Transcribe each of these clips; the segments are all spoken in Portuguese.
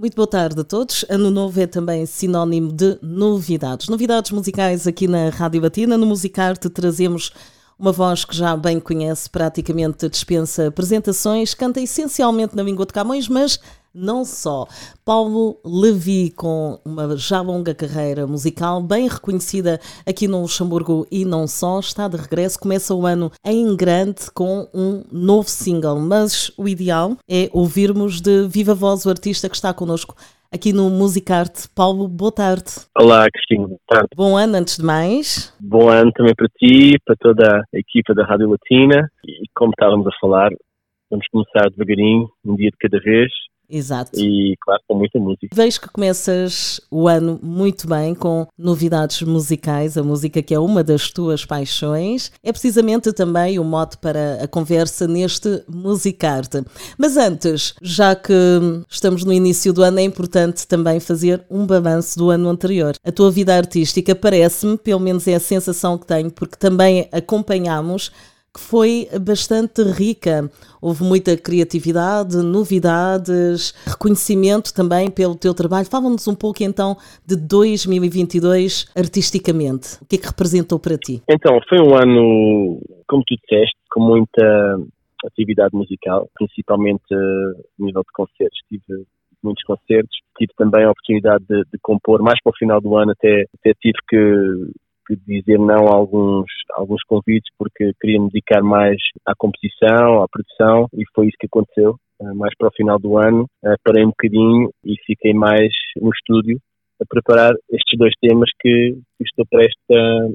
Muito boa tarde a todos. Ano novo é também sinónimo de novidades. Novidades musicais aqui na Rádio Latina. No Musicarte trazemos uma voz que já bem conhece, praticamente dispensa apresentações, canta essencialmente na língua de Camões, mas não só. Paulo Levi, com uma já longa carreira musical, bem reconhecida aqui no Luxemburgo e não só, está de regresso, começa o ano em grande com um novo single, mas o ideal é ouvirmos de viva voz o artista que está connosco aqui no Musicarte. Paulo, boa tarde. Olá, Cristina, boa tarde. Bom ano, antes de mais. Bom ano também para ti, para toda a equipa da Rádio Latina. E como estávamos a falar, vamos começar devagarinho, um dia de cada vez. Exato. E, claro, com muita música. Vejo que começas o ano muito bem com novidades musicais, a música que é uma das tuas paixões. É precisamente também o mote para a conversa neste Musicarte. Mas antes, já que estamos no início do ano, é importante também fazer um balanço do ano anterior. A tua vida artística parece-me, pelo menos é a sensação que tenho, porque também acompanhamos que foi bastante rica. Houve muita criatividade, novidades, reconhecimento também pelo teu trabalho. Fala-nos um pouco então de 2022 artisticamente. O que é que representou para ti? Então, foi um ano, como tu disseste, com muita atividade musical, principalmente a nível de concertos. Tive muitos concertos, tive também a oportunidade de, de compor, mais para o final do ano até, até tive que que dizer não a alguns, alguns convites porque queria me dedicar mais à composição, à produção e foi isso que aconteceu. Eh, mais para o final do ano, eh, parei um bocadinho e fiquei mais no estúdio a preparar estes dois temas que, estou prestes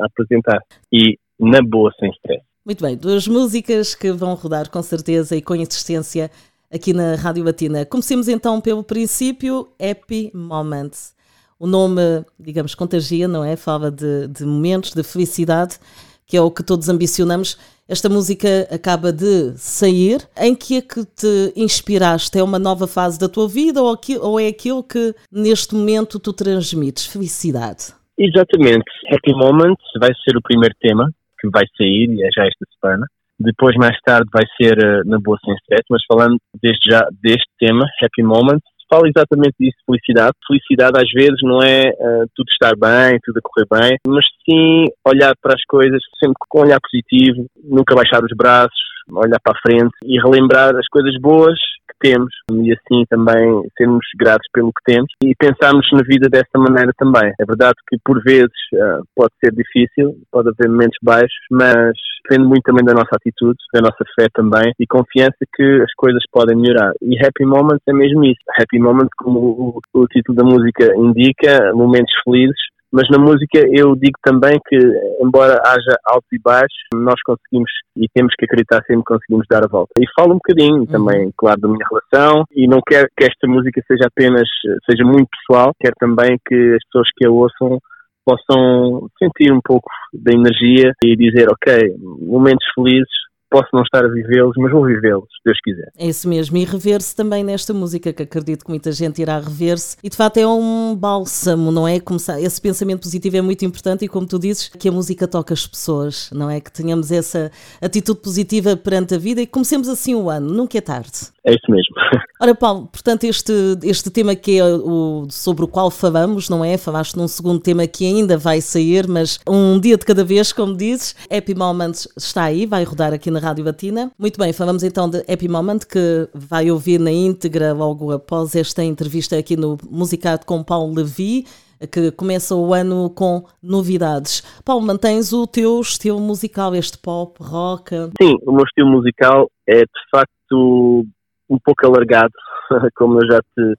a, apresentar. E na boa, sem stress. Muito bem, duas músicas que vão rodar com certeza e com insistência aqui na Rádio Latina. Comecemos então pelo princípio, Happy Moments o nome, digamos, contagia, não é? Fala de, de momentos, de felicidade, que é o que todos ambicionamos. Esta música acaba de sair. Em que é que te inspiraste? É uma nova fase da tua vida ou, aqui, ou é aquilo que neste momento tu transmites? Felicidade. Exatamente. Happy Moments vai ser o primeiro tema que vai sair é já esta semana. Depois, mais tarde, vai ser uh, na Boa Stress, mas falando desde já deste tema, Happy Moments, fala exatamente disso, felicidade. Felicidade às vezes não é uh, tudo estar bem, tudo a correr bem, mas sim olhar para as coisas sempre com um olhar positivo, nunca baixar os braços, olhar para a frente e relembrar as coisas boas que temos e assim também sermos gratos pelo que temos e pensarmos na vida dessa maneira também. É verdade que por vezes uh, pode ser difícil, pode haver momentos baixos, mas depende muito também da nossa atitude, da nossa fé também e confiança que as coisas podem melhorar. E Happy Moments é mesmo isso. Happy Moments, como o, o título da música indica, momentos felizes mas na música eu digo também que, embora haja altos e baixos, nós conseguimos e temos que acreditar sempre que conseguimos dar a volta. E falo um bocadinho uhum. também, claro, da minha relação e não quero que esta música seja apenas, seja muito pessoal, quero também que as pessoas que a ouçam possam sentir um pouco da energia e dizer, ok, momentos felizes posso não estar a vivê-los, mas vou vivê-los, se Deus quiser. É isso mesmo, e rever-se também nesta música, que acredito que muita gente irá rever-se, e de facto é um bálsamo, não é? Começar, esse pensamento positivo é muito importante, e como tu dizes, que a música toca as pessoas, não é? Que tenhamos essa atitude positiva perante a vida e comecemos assim o ano, nunca é tarde. É isso mesmo. Ora, Paulo, portanto, este, este tema que é o sobre o qual falamos, não é? Falaste num segundo tema que ainda vai sair, mas um dia de cada vez, como dizes. Happy Moments está aí, vai rodar aqui na Rádio Batina. Muito bem, falamos então de Happy Moment, que vai ouvir na íntegra logo após esta entrevista aqui no Musicado com Paulo Levi que começa o ano com novidades. Paulo, mantens o teu estilo musical, este pop, rock? Sim, o meu estilo musical é de facto um pouco alargado, como eu já te,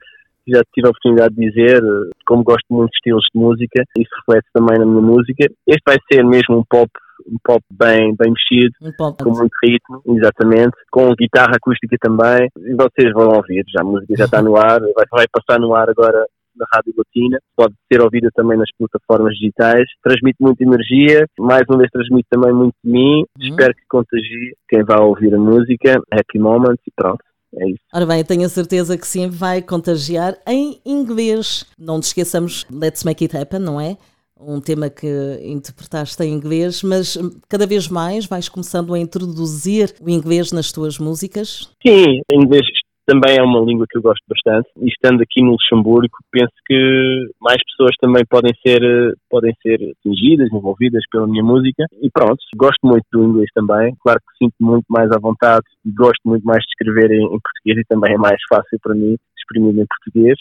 já tive a oportunidade de dizer, como gosto muito de estilos de música, isso reflete também na minha música. Este vai ser mesmo um pop um pop bem, bem mexido, um com muito ritmo, exatamente, com guitarra acústica também, e vocês vão ouvir, já a música já está no ar, vai, vai passar no ar agora na Rádio Latina, pode ser ouvida também nas plataformas digitais, transmite muita energia, mais uma vez transmite também muito de mim, hum. espero que contagie quem vai ouvir a música, Happy Moments e pronto. É isso. Ora bem, tenho a certeza que sim, vai contagiar em inglês. Não te esqueçamos, Let's Make It Happen, não é? um tema que interpretaste em inglês, mas cada vez mais vais começando a introduzir o inglês nas tuas músicas? Sim, inglês também é uma língua que eu gosto bastante. E estando aqui no Luxemburgo penso que mais pessoas também podem ser podem ser atingidas, envolvidas pela minha música. E pronto, gosto muito do inglês também, claro que sinto muito mais à vontade e gosto muito mais de escrever em, em português e também é mais fácil para mim exprimir em português.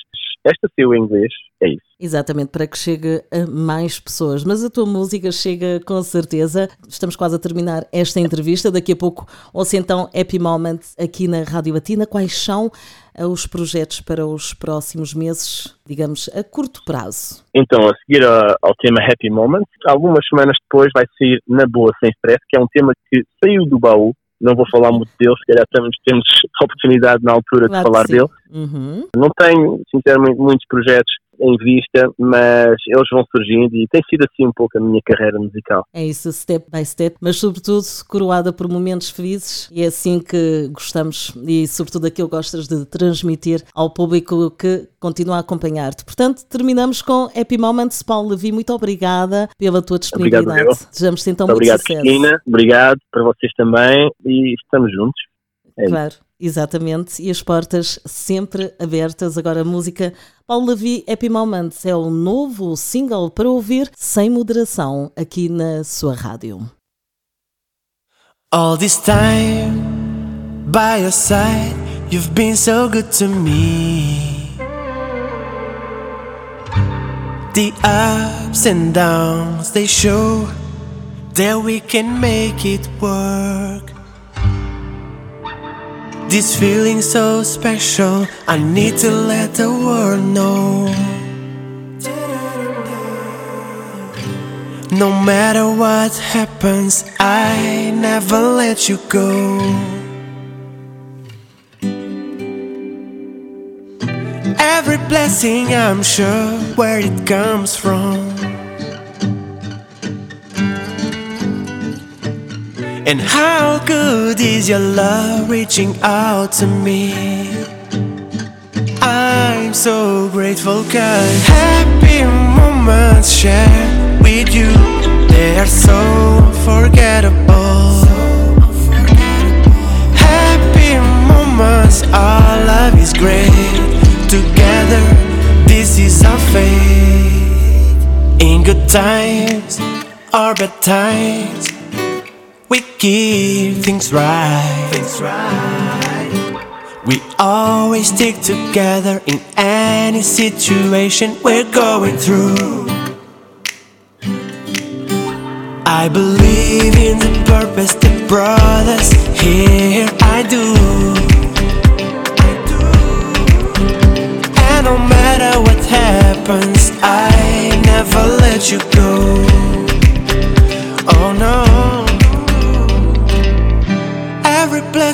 Esta seu inglês, é isso. Exatamente, para que chegue a mais pessoas. Mas a tua música chega com certeza. Estamos quase a terminar esta entrevista. Daqui a pouco ouça então Happy Moment aqui na Rádio Latina. Quais são eh, os projetos para os próximos meses, digamos, a curto prazo? Então, a seguir ao tema Happy Moment, algumas semanas depois vai sair Na Boa Sem Stress, que é um tema que saiu do baú não vou falar muito dele, se calhar temos, temos oportunidade na altura claro de falar dele. Uhum. Não tenho, sinceramente, muitos projetos em vista, mas eles vão surgindo e tem sido assim um pouco a minha carreira musical. É isso, step by step, mas sobretudo coroada por momentos felizes e é assim que gostamos e sobretudo aquilo que gostas de transmitir ao público que continua a acompanhar-te. Portanto, terminamos com Happy Moments. Paulo Levi, muito obrigada pela tua disponibilidade. Obrigado, Desejamos-te então muito, obrigado, sucesso. Cristina. Obrigado para vocês também e estamos juntos. É claro. Isso. Exatamente, e as portas sempre abertas. Agora a música Paulo Levi Happy Moments é o novo single para ouvir sem moderação aqui na sua rádio. All this time by your side, you've been so good to me. The ups and downs they show that we can make it work. This feeling so special, I need to let the world know. No matter what happens, I never let you go. Every blessing, I'm sure where it comes from. And how good is your love reaching out to me? I'm so grateful cause happy moments shared with you They are so unforgettable Happy moments, our love is great. Together, this is our fate. In good times or bad times we keep things right. Things right. We always stick together in any situation we're going through. I believe in the purpose that brought us here. I do. I do. And no matter what happens, I never let you go.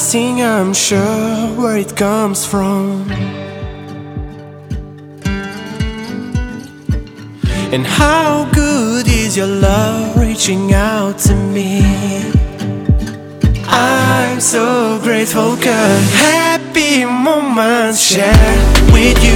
I'm sure, where it comes from. And how good is your love reaching out to me? I'm so grateful, cause happy moments shared with you,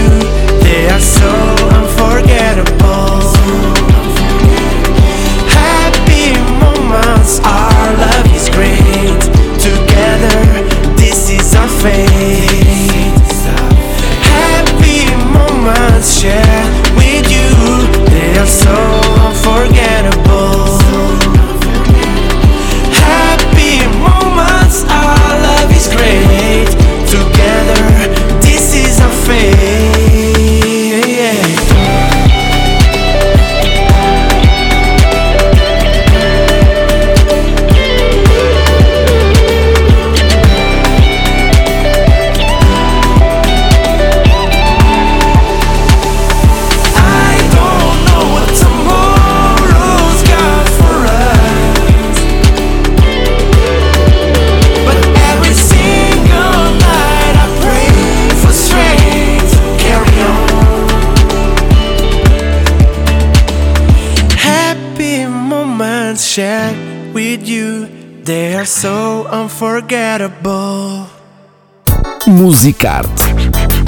are so unforgettable. Musicarte